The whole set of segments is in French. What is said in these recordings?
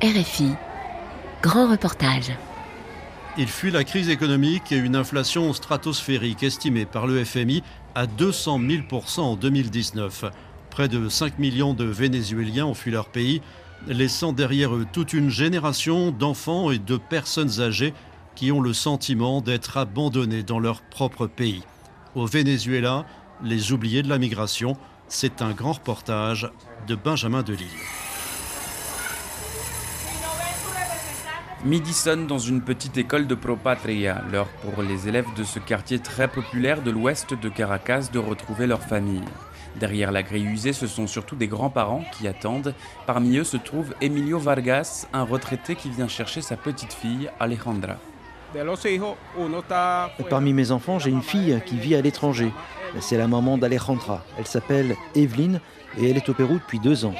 RFI, grand reportage. Il fuit la crise économique et une inflation stratosphérique estimée par le FMI à 200 000% en 2019. Près de 5 millions de Vénézuéliens ont fui leur pays, laissant derrière eux toute une génération d'enfants et de personnes âgées qui ont le sentiment d'être abandonnés dans leur propre pays. Au Venezuela, les oubliés de la migration, c'est un grand reportage de Benjamin Delille. Midi sonne dans une petite école de Propatria, l'heure pour les élèves de ce quartier très populaire de l'ouest de Caracas de retrouver leur famille. Derrière la grille usée, ce sont surtout des grands-parents qui attendent. Parmi eux se trouve Emilio Vargas, un retraité qui vient chercher sa petite fille, Alejandra. Parmi mes enfants, j'ai une fille qui vit à l'étranger. C'est la maman d'Alejandra. Elle s'appelle Evelyne et elle est au Pérou depuis deux ans.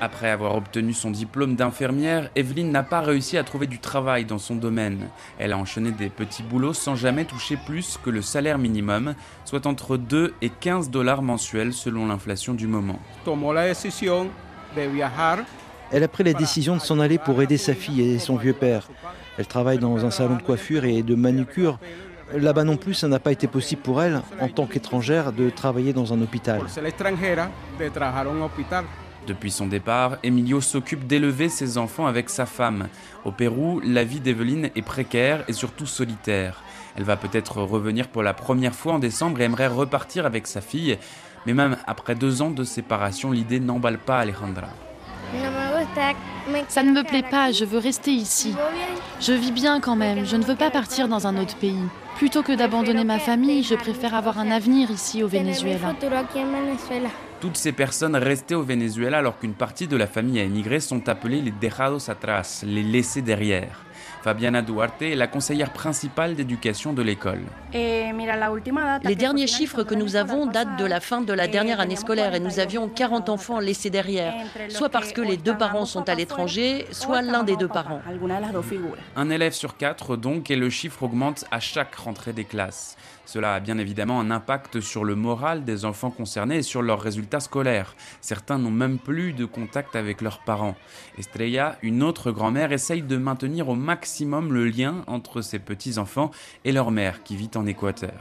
Après avoir obtenu son diplôme d'infirmière, Evelyne n'a pas réussi à trouver du travail dans son domaine. Elle a enchaîné des petits boulots sans jamais toucher plus que le salaire minimum, soit entre 2 et 15 dollars mensuels selon l'inflation du moment. Elle a pris la décision de s'en aller pour aider sa fille et son vieux père. Elle travaille dans un salon de coiffure et de manucure. Là-bas non plus, ça n'a pas été possible pour elle, en tant qu'étrangère, de travailler dans un hôpital. Depuis son départ, Emilio s'occupe d'élever ses enfants avec sa femme. Au Pérou, la vie d'Evelyne est précaire et surtout solitaire. Elle va peut-être revenir pour la première fois en décembre et aimerait repartir avec sa fille. Mais même après deux ans de séparation, l'idée n'emballe pas Alejandra. Ça ne me plaît pas, je veux rester ici. Je vis bien quand même, je ne veux pas partir dans un autre pays. Plutôt que d'abandonner ma famille, je préfère avoir un avenir ici au Venezuela. Toutes ces personnes restées au Venezuela alors qu'une partie de la famille a émigré sont appelées les dejados atrás, les laissés derrière. Fabiana Duarte est la conseillère principale d'éducation de l'école. Les derniers chiffres que nous avons datent de la fin de la dernière année scolaire et nous avions 40 enfants laissés derrière, soit parce que les deux parents sont à l'étranger, soit l'un des deux parents. Un élève sur quatre donc et le chiffre augmente à chaque rentrée des classes. Cela a bien évidemment un impact sur le moral des enfants concernés et sur leurs résultats scolaires. Certains n'ont même plus de contact avec leurs parents. Estrella, une autre grand-mère, essaye de maintenir au maximum le lien entre ses petits-enfants et leur mère qui vit en Équateur.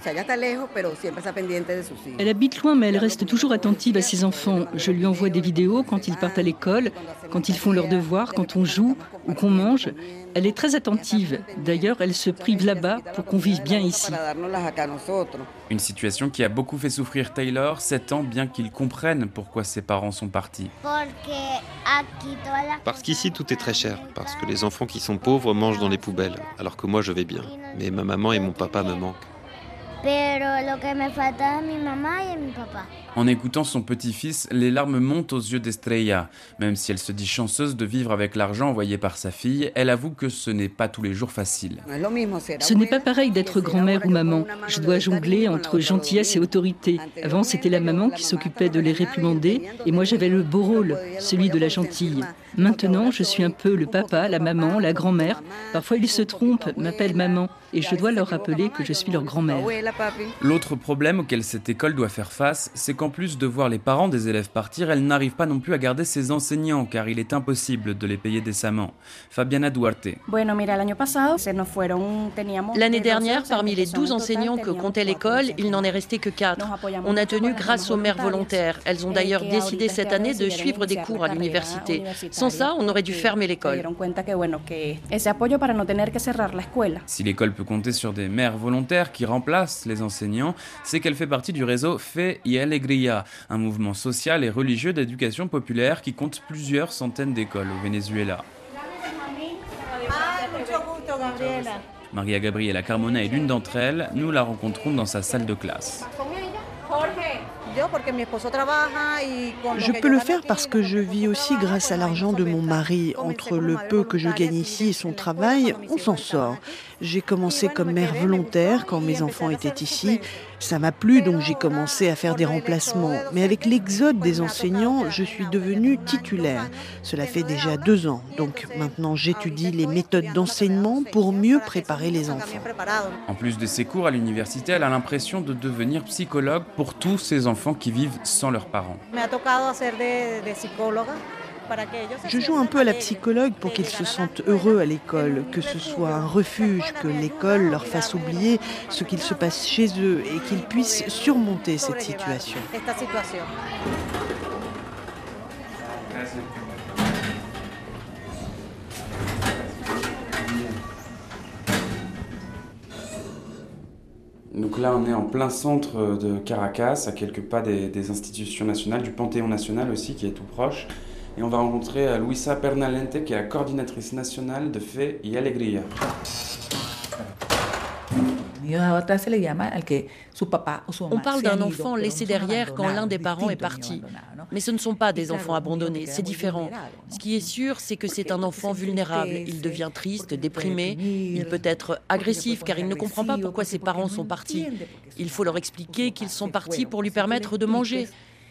Elle habite loin mais elle reste toujours attentive à ses enfants. Je lui envoie des vidéos quand ils partent à l'école, quand ils font leurs devoirs, quand on joue ou qu'on mange. Elle est très attentive. D'ailleurs, elle se prive là-bas pour qu'on vive bien ici. Une situation qui a beaucoup fait souffrir Taylor, 7 ans, bien qu'il comprenne pourquoi ses parents sont partis. Parce qu'ici tout est très cher, parce que les enfants qui sont pauvres mangent dans les poubelles, alors que moi je vais bien. Mais ma maman et mon papa me manquent. En écoutant son petit-fils, les larmes montent aux yeux d'Estrella. Même si elle se dit chanceuse de vivre avec l'argent envoyé par sa fille, elle avoue que ce n'est pas tous les jours facile. Ce n'est pas pareil d'être grand-mère ou maman. Je dois jongler entre gentillesse et autorité. Avant, c'était la maman qui s'occupait de les réprimander et moi j'avais le beau rôle, celui de la gentille. Maintenant, je suis un peu le papa, la maman, la grand-mère. Parfois, ils se trompent, m'appellent maman et je dois leur rappeler que je suis leur grand-mère. L'autre problème auquel cette école doit faire face, c'est qu'en plus de voir les parents des élèves partir, elle n'arrive pas non plus à garder ses enseignants car il est impossible de les payer décemment. Fabiana Duarte. L'année dernière, parmi les 12 enseignants que comptait l'école, il n'en est resté que 4. On a tenu grâce aux mères volontaires. Elles ont d'ailleurs décidé cette année de suivre des cours à l'université. Sans ça, on aurait dû fermer l'école. Si l'école peut compter sur des mères volontaires qui remplacent les enseignants, c'est qu'elle fait partie du réseau Fe y Alegría, un mouvement social et religieux d'éducation populaire qui compte plusieurs centaines d'écoles au Venezuela. Maria Gabriela Carmona est l'une d'entre elles. Nous la rencontrons dans sa salle de classe. Je peux le faire parce que je vis aussi grâce à l'argent de mon mari. Entre le peu que je gagne ici et son travail, on s'en sort. J'ai commencé comme mère volontaire quand mes enfants étaient ici. Ça m'a plu, donc j'ai commencé à faire des remplacements. Mais avec l'exode des enseignants, je suis devenue titulaire. Cela fait déjà deux ans. Donc maintenant, j'étudie les méthodes d'enseignement pour mieux préparer les enfants. En plus de ses cours à l'université, elle a l'impression de devenir psychologue pour tous ces enfants qui vivent sans leurs parents. Je joue un peu à la psychologue pour qu'ils se sentent heureux à l'école, que ce soit un refuge, que l'école leur fasse oublier ce qu'il se passe chez eux et qu'ils puissent surmonter cette situation. Donc là, on est en plein centre de Caracas, à quelques pas des, institutions nationales, du Panthéon national aussi, qui est tout proche. Et on va rencontrer euh, Luisa Pernalente, qui est la coordinatrice nationale de Fe y Alegría. On parle d'un enfant laissé derrière quand l'un des parents est parti. Mais ce ne sont pas des enfants abandonnés, c'est différent. Ce qui est sûr, c'est que c'est un enfant vulnérable. Il devient triste, déprimé, il peut être agressif car il ne comprend pas pourquoi ses parents sont partis. Il faut leur expliquer qu'ils sont partis pour lui permettre de manger.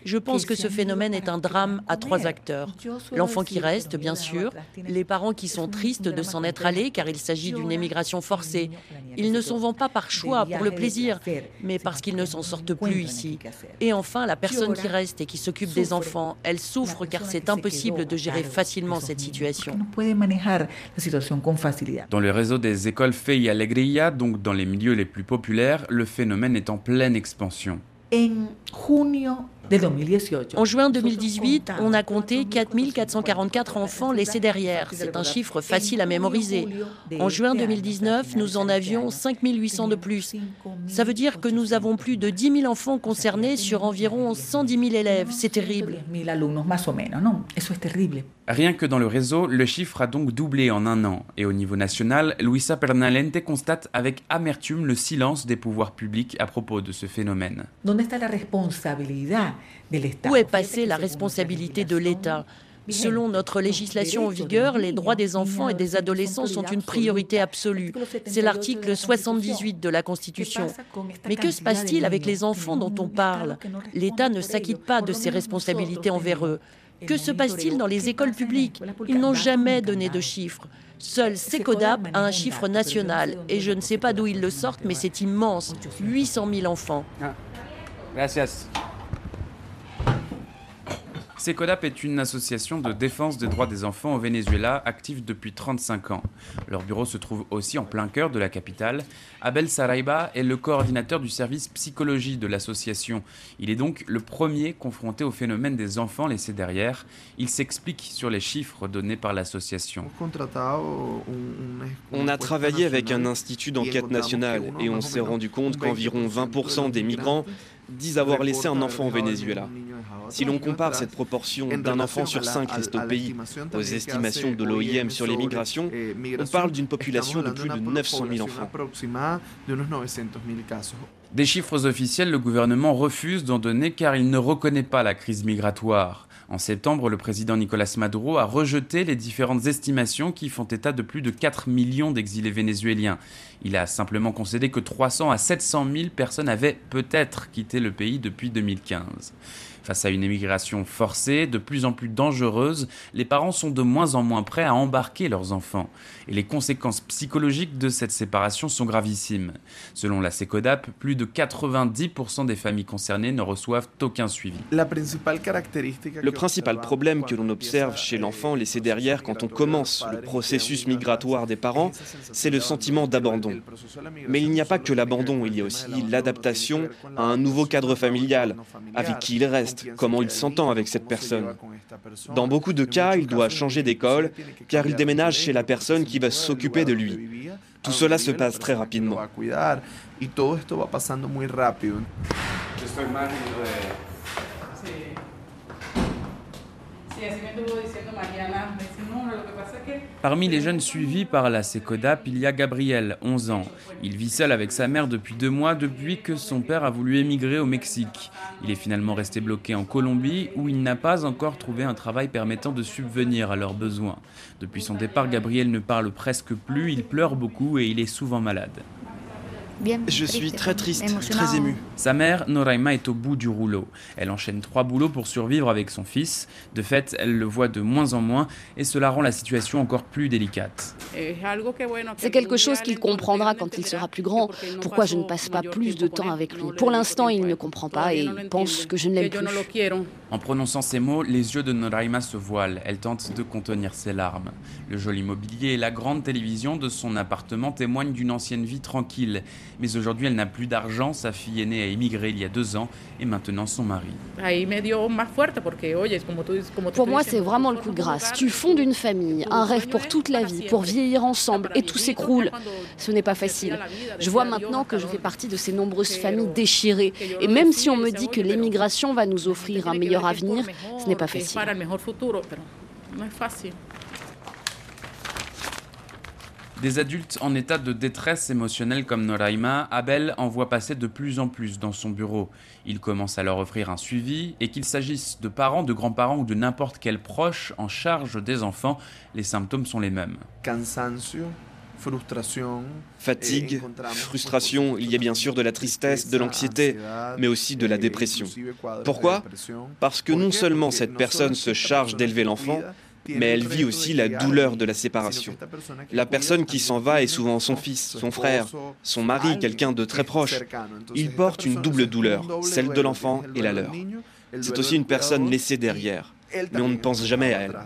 Je pense que ce phénomène est un drame à trois acteurs. L'enfant qui reste, bien sûr, les parents qui sont tristes de s'en être allés car il s'agit d'une émigration forcée. Ils ne s'en vont pas par choix, pour le plaisir, mais parce qu'ils ne s'en sortent plus ici. Et enfin, la personne qui reste et qui s'occupe des enfants, elle souffre car c'est impossible de gérer facilement cette situation. Dans le réseau des écoles Fe y Alegría, donc dans les milieux les plus populaires, le phénomène est en pleine expansion. En juin 2018, on a compté 4444 enfants laissés derrière. C'est un chiffre facile à mémoriser. En juin 2019, nous en avions 5800 de plus. Ça veut dire que nous avons plus de 10 000 enfants concernés sur environ 110 000 élèves. C'est terrible. Rien que dans le réseau, le chiffre a donc doublé en un an. Et au niveau national, Luisa Pernalente constate avec amertume le silence des pouvoirs publics à propos de ce phénomène. Où est passée la responsabilité de l'État? Selon notre législation en vigueur, les droits des enfants et des adolescents sont une priorité absolue. C'est l'article 78 de la Constitution. Mais que se passe-t-il avec les enfants dont on parle L'État ne s'acquitte pas de ses responsabilités envers eux. Que se passe-t-il dans les écoles publiques Ils n'ont jamais donné de chiffres. Seul SECODAP a un chiffre national et je ne sais pas d'où ils le sortent, mais c'est immense 800 000 enfants. Ah. SECODAP est une association de défense des droits des enfants au Venezuela, active depuis 35 ans. Leur bureau se trouve aussi en plein cœur de la capitale. Abel Saraiba est le coordinateur du service psychologie de l'association. Il est donc le premier confronté au phénomène des enfants laissés derrière. Il s'explique sur les chiffres donnés par l'association. On a travaillé avec un institut d'enquête nationale et on s'est rendu compte qu'environ 20% des migrants disent avoir laissé un enfant au Venezuela. Si l'on compare cette proportion d'un enfant sur cinq resté au pays aux estimations de l'OIM sur les migrations, on parle d'une population de plus de 900 000 enfants. Des chiffres officiels, le gouvernement refuse d'en donner car il ne reconnaît pas la crise migratoire. En septembre, le président Nicolas Maduro a rejeté les différentes estimations qui font état de plus de 4 millions d'exilés vénézuéliens. Il a simplement concédé que 300 à 700 000 personnes avaient peut-être quitté le pays depuis 2015. Face à une émigration forcée, de plus en plus dangereuse, les parents sont de moins en moins prêts à embarquer leurs enfants. Et les conséquences psychologiques de cette séparation sont gravissimes. Selon la SECODAP, plus de 90% des familles concernées ne reçoivent aucun suivi. Le principal problème que l'on observe chez l'enfant laissé derrière quand on commence le processus migratoire des parents, c'est le sentiment d'abandon. Mais il n'y a pas que l'abandon, il y a aussi l'adaptation à un nouveau cadre familial avec qui il reste comment il s'entend avec cette personne. Dans beaucoup de cas, il doit changer d'école car il déménage chez la personne qui va s'occuper de lui. Tout cela se passe très rapidement. Parmi les jeunes suivis par la SECODAP, il y a Gabriel, 11 ans. Il vit seul avec sa mère depuis deux mois, depuis que son père a voulu émigrer au Mexique. Il est finalement resté bloqué en Colombie, où il n'a pas encore trouvé un travail permettant de subvenir à leurs besoins. Depuis son départ, Gabriel ne parle presque plus, il pleure beaucoup et il est souvent malade. Je suis très triste, très ému. Sa mère, Noraima, est au bout du rouleau. Elle enchaîne trois boulots pour survivre avec son fils. De fait, elle le voit de moins en moins et cela rend la situation encore plus délicate. C'est quelque chose qu'il comprendra quand il sera plus grand. Pourquoi je ne passe pas plus de temps avec lui? Pour l'instant, il ne comprend pas et il pense que je ne l'aime plus. En prononçant ces mots, les yeux de Noraima se voilent. Elle tente de contenir ses larmes. Le joli mobilier et la grande télévision de son appartement témoignent d'une ancienne vie tranquille. Mais aujourd'hui, elle n'a plus d'argent. Sa fille aînée a émigré il y a deux ans et maintenant son mari. Pour moi, c'est vraiment le coup de grâce. Tu fondes une famille, un rêve pour toute la vie, pour vieillir ensemble et tout s'écroule. Ce n'est pas facile. Je vois maintenant que je fais partie de ces nombreuses familles déchirées. Et même si on me dit que l'émigration va nous offrir un meilleur avenir, ce n'est pas facile. Des adultes en état de détresse émotionnelle comme Noraima, Abel en voit passer de plus en plus dans son bureau. Il commence à leur offrir un suivi et qu'il s'agisse de parents, de grands-parents ou de n'importe quel proche en charge des enfants, les symptômes sont les mêmes. Fatigue, frustration, il y a bien sûr de la tristesse, de l'anxiété, mais aussi de la dépression. Pourquoi? Parce que non seulement cette personne se charge d'élever l'enfant, mais elle vit aussi la douleur de la séparation. La personne qui s'en va est souvent son fils, son frère, son mari, quelqu'un de très proche. Il porte une double douleur, celle de l'enfant et la leur. C'est aussi une personne laissée derrière, mais on ne pense jamais à elle.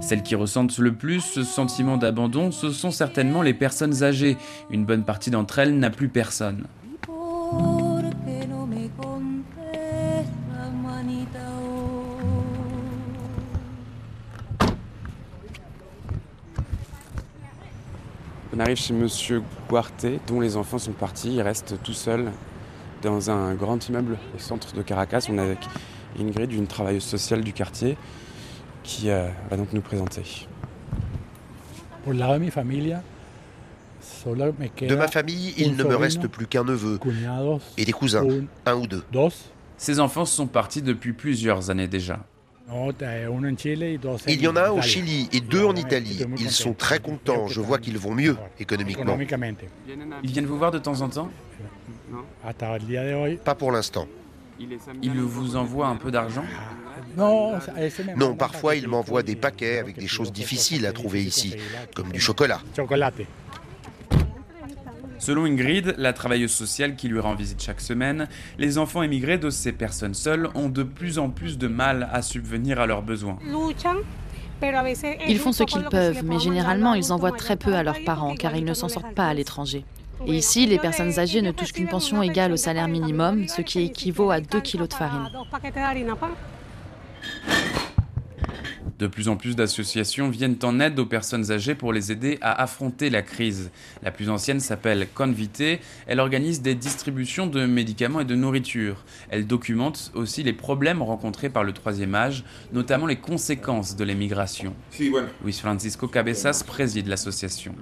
Celles qui ressentent le plus ce sentiment d'abandon, ce sont certainement les personnes âgées. Une bonne partie d'entre elles n'a plus personne. On arrive chez Monsieur Guarte, dont les enfants sont partis. Il reste tout seul dans un grand immeuble au centre de Caracas. On est avec Ingrid, une travailleuse sociale du quartier qui euh, va donc nous présenter. De ma famille, il ne me reste plus qu'un neveu et des cousins, un ou deux. Ces enfants sont partis depuis plusieurs années déjà. Il y en a un au Chili et deux en Italie. Ils sont très contents. Je vois qu'ils vont mieux économiquement. Ils viennent vous voir de temps en temps? Pas pour l'instant. Ils vous envoient un peu d'argent non, non, parfois il m'envoie des paquets avec des choses difficiles à trouver ici, comme du chocolat. Selon Ingrid, la travailleuse sociale qui lui rend visite chaque semaine, les enfants émigrés de ces personnes seules ont de plus en plus de mal à subvenir à leurs besoins. Ils font ce qu'ils peuvent, mais généralement ils envoient très peu à leurs parents car ils ne s'en sortent pas à l'étranger. Et ici, les personnes âgées ne touchent qu'une pension égale au salaire minimum, ce qui équivaut à 2 kilos de farine. De plus en plus d'associations viennent en aide aux personnes âgées pour les aider à affronter la crise. La plus ancienne s'appelle Convité. Elle organise des distributions de médicaments et de nourriture. Elle documente aussi les problèmes rencontrés par le troisième âge, notamment les conséquences de l'émigration. Luis Francisco Cabezas préside l'association.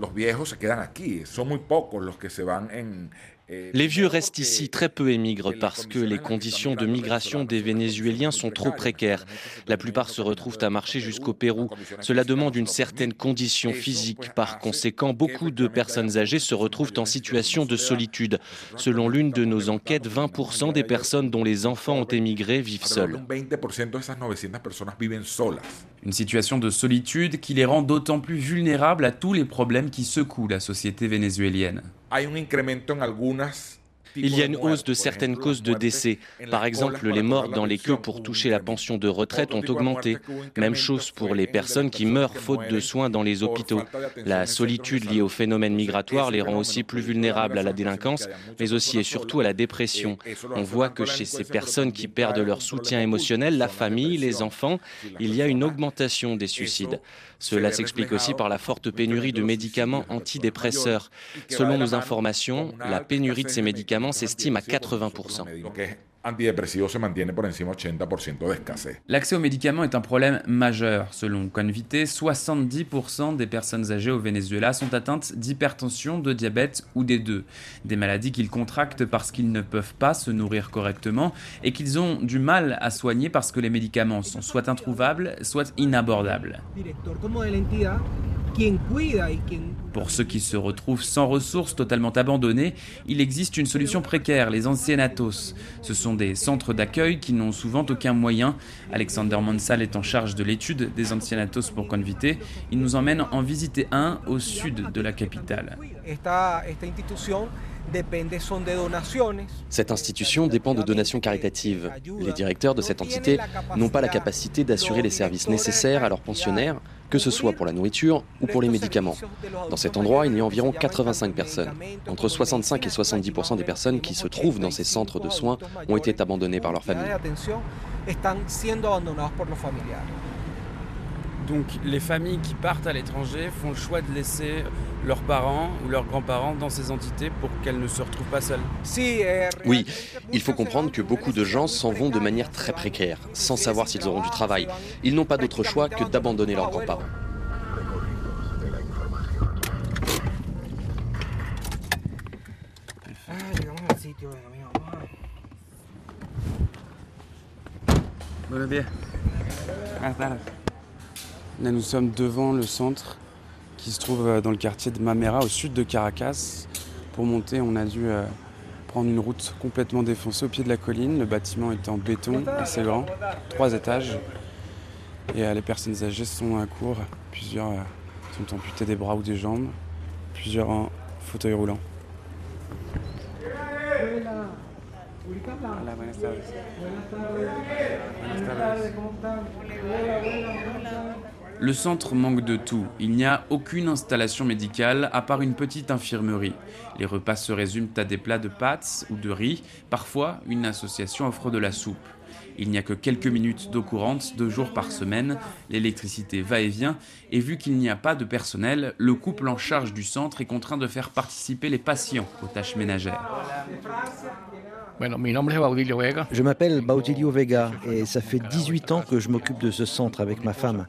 Les vieux restent ici, très peu émigrent parce que les conditions de migration des Vénézuéliens sont trop précaires. La plupart se retrouvent à marcher jusqu'au Pérou. Cela demande une certaine condition physique. Par conséquent, beaucoup de personnes âgées se retrouvent en situation de solitude. Selon l'une de nos enquêtes, 20% des personnes dont les enfants ont émigré vivent seules. Une situation de solitude qui les rend d'autant plus vulnérables à tous les problèmes qui secouent la société vénézuélienne. Il y a une hausse de certaines causes de décès. Par exemple, les morts dans les queues pour toucher la pension de retraite ont augmenté. Même chose pour les personnes qui meurent faute de soins dans les hôpitaux. La solitude liée au phénomène migratoire les rend aussi plus vulnérables à la délinquance, mais aussi et surtout à la dépression. On voit que chez ces personnes qui perdent leur soutien émotionnel, la famille, les enfants, il y a une augmentation des suicides. Cela s'explique aussi par la forte pénurie de médicaments antidépresseurs. Selon nos informations, la pénurie de ces médicaments s'estime à 80%. L'accès aux médicaments est un problème majeur. Selon Convité, 70% des personnes âgées au Venezuela sont atteintes d'hypertension, de diabète ou des deux. Des maladies qu'ils contractent parce qu'ils ne peuvent pas se nourrir correctement et qu'ils ont du mal à soigner parce que les médicaments sont soit introuvables, soit inabordables. Pour ceux qui se retrouvent sans ressources, totalement abandonnés, il existe une solution précaire, les ancianatos. Ce sont des centres d'accueil qui n'ont souvent aucun moyen. Alexander Mansal est en charge de l'étude des ancianatos pour Convité. Il nous emmène en visiter un au sud de la capitale. Cette institution dépend de donations caritatives. Les directeurs de cette entité n'ont pas la capacité d'assurer les services nécessaires à leurs pensionnaires, que ce soit pour la nourriture ou pour les médicaments. Dans cet endroit, il y a environ 85 personnes. Entre 65 et 70% des personnes qui se trouvent dans ces centres de soins ont été abandonnées par leurs familles. Donc les familles qui partent à l'étranger font le choix de laisser leurs parents ou leurs grands-parents dans ces entités pour qu'elles ne se retrouvent pas seules. Oui, il faut comprendre que beaucoup de gens s'en vont de manière très précaire, sans savoir s'ils auront du travail. Ils n'ont pas d'autre choix que d'abandonner leurs grands-parents. Là, nous sommes devant le centre qui se trouve euh, dans le quartier de Mamera, au sud de Caracas. Pour monter, on a dû euh, prendre une route complètement défoncée au pied de la colline. Le bâtiment est en béton, assez grand, trois étages. Et euh, les personnes âgées sont à court. Plusieurs sont amputées des bras ou des jambes, plusieurs en fauteuil roulant. Le centre manque de tout. Il n'y a aucune installation médicale à part une petite infirmerie. Les repas se résument à des plats de pâtes ou de riz. Parfois, une association offre de la soupe. Il n'y a que quelques minutes d'eau courante, deux jours par semaine. L'électricité va et vient. Et vu qu'il n'y a pas de personnel, le couple en charge du centre est contraint de faire participer les patients aux tâches ménagères. Je m'appelle Baudilio Vega et ça fait 18 ans que je m'occupe de ce centre avec ma femme.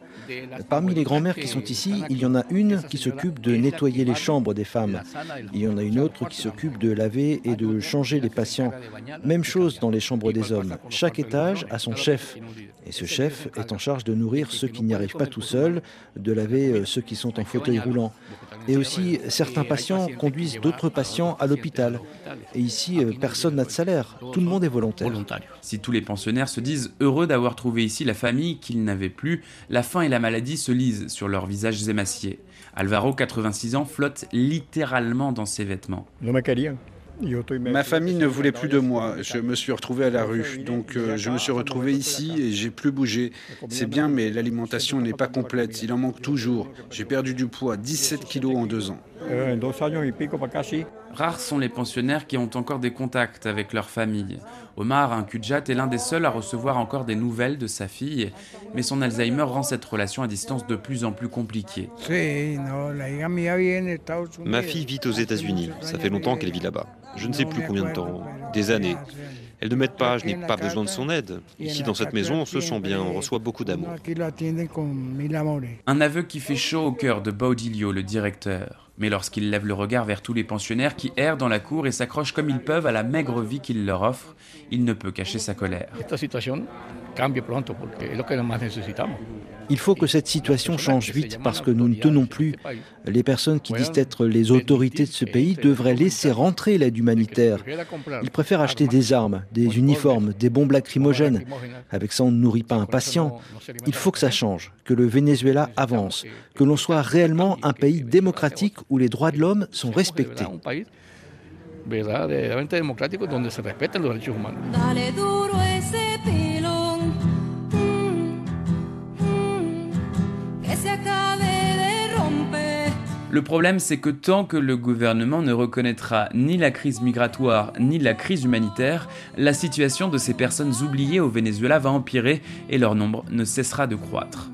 Parmi les grands-mères qui sont ici, il y en a une qui s'occupe de nettoyer les chambres des femmes. Il y en a une autre qui s'occupe de laver et de changer les patients. Même chose dans les chambres des hommes. Chaque étage a son chef. Et ce chef est en charge de nourrir ceux qui n'y arrivent pas tout seuls, de laver euh, ceux qui sont en fauteuil roulant. Et aussi, certains patients conduisent d'autres patients à l'hôpital. Et ici, euh, personne n'a de salaire. Tout le monde est volontaire. Si tous les pensionnaires se disent heureux d'avoir trouvé ici la famille qu'ils n'avaient plus, la faim et la maladie se lisent sur leurs visages émaciés. Alvaro, 86 ans, flotte littéralement dans ses vêtements. Ma famille ne voulait plus de moi. Je me suis retrouvé à la rue. Donc euh, je me suis retrouvé ici et j'ai plus bougé. C'est bien, mais l'alimentation n'est pas complète. Il en manque toujours. J'ai perdu du poids, 17 kilos en deux ans. Rares sont les pensionnaires qui ont encore des contacts avec leur famille. Omar, un Kudjat, est l'un des seuls à recevoir encore des nouvelles de sa fille, mais son Alzheimer rend cette relation à distance de plus en plus compliquée. Ma fille vit aux États-Unis. Ça fait longtemps qu'elle vit là-bas. Je ne sais plus combien de temps, des années. Elle ne m'aide pas, je n'ai pas besoin de son aide. Ici, dans cette maison, on se sent bien, on reçoit beaucoup d'amour. Un aveu qui fait chaud au cœur de Baudilio, le directeur. Mais lorsqu'il lève le regard vers tous les pensionnaires qui errent dans la cour et s'accrochent comme ils peuvent à la maigre vie qu'il leur offre, il ne peut cacher sa colère. Il faut que cette situation change vite parce que nous ne tenons plus. Les personnes qui disent être les autorités de ce pays devraient laisser rentrer l'aide humanitaire. Ils préfèrent acheter des armes, des uniformes, des bombes lacrymogènes. Avec ça, on ne nourrit pas un patient. Il faut que ça change, que le Venezuela avance, que l'on soit réellement un pays démocratique où les droits de l'homme sont respectés. Le problème, c'est que tant que le gouvernement ne reconnaîtra ni la crise migratoire ni la crise humanitaire, la situation de ces personnes oubliées au Venezuela va empirer et leur nombre ne cessera de croître.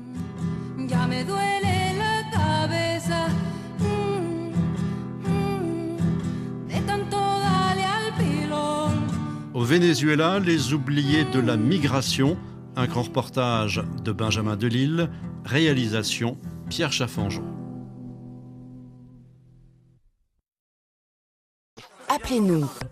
Au Venezuela, les oubliés de la migration, un grand reportage de Benjamin Delille, réalisation Pierre Chaffanjon. Appelez-nous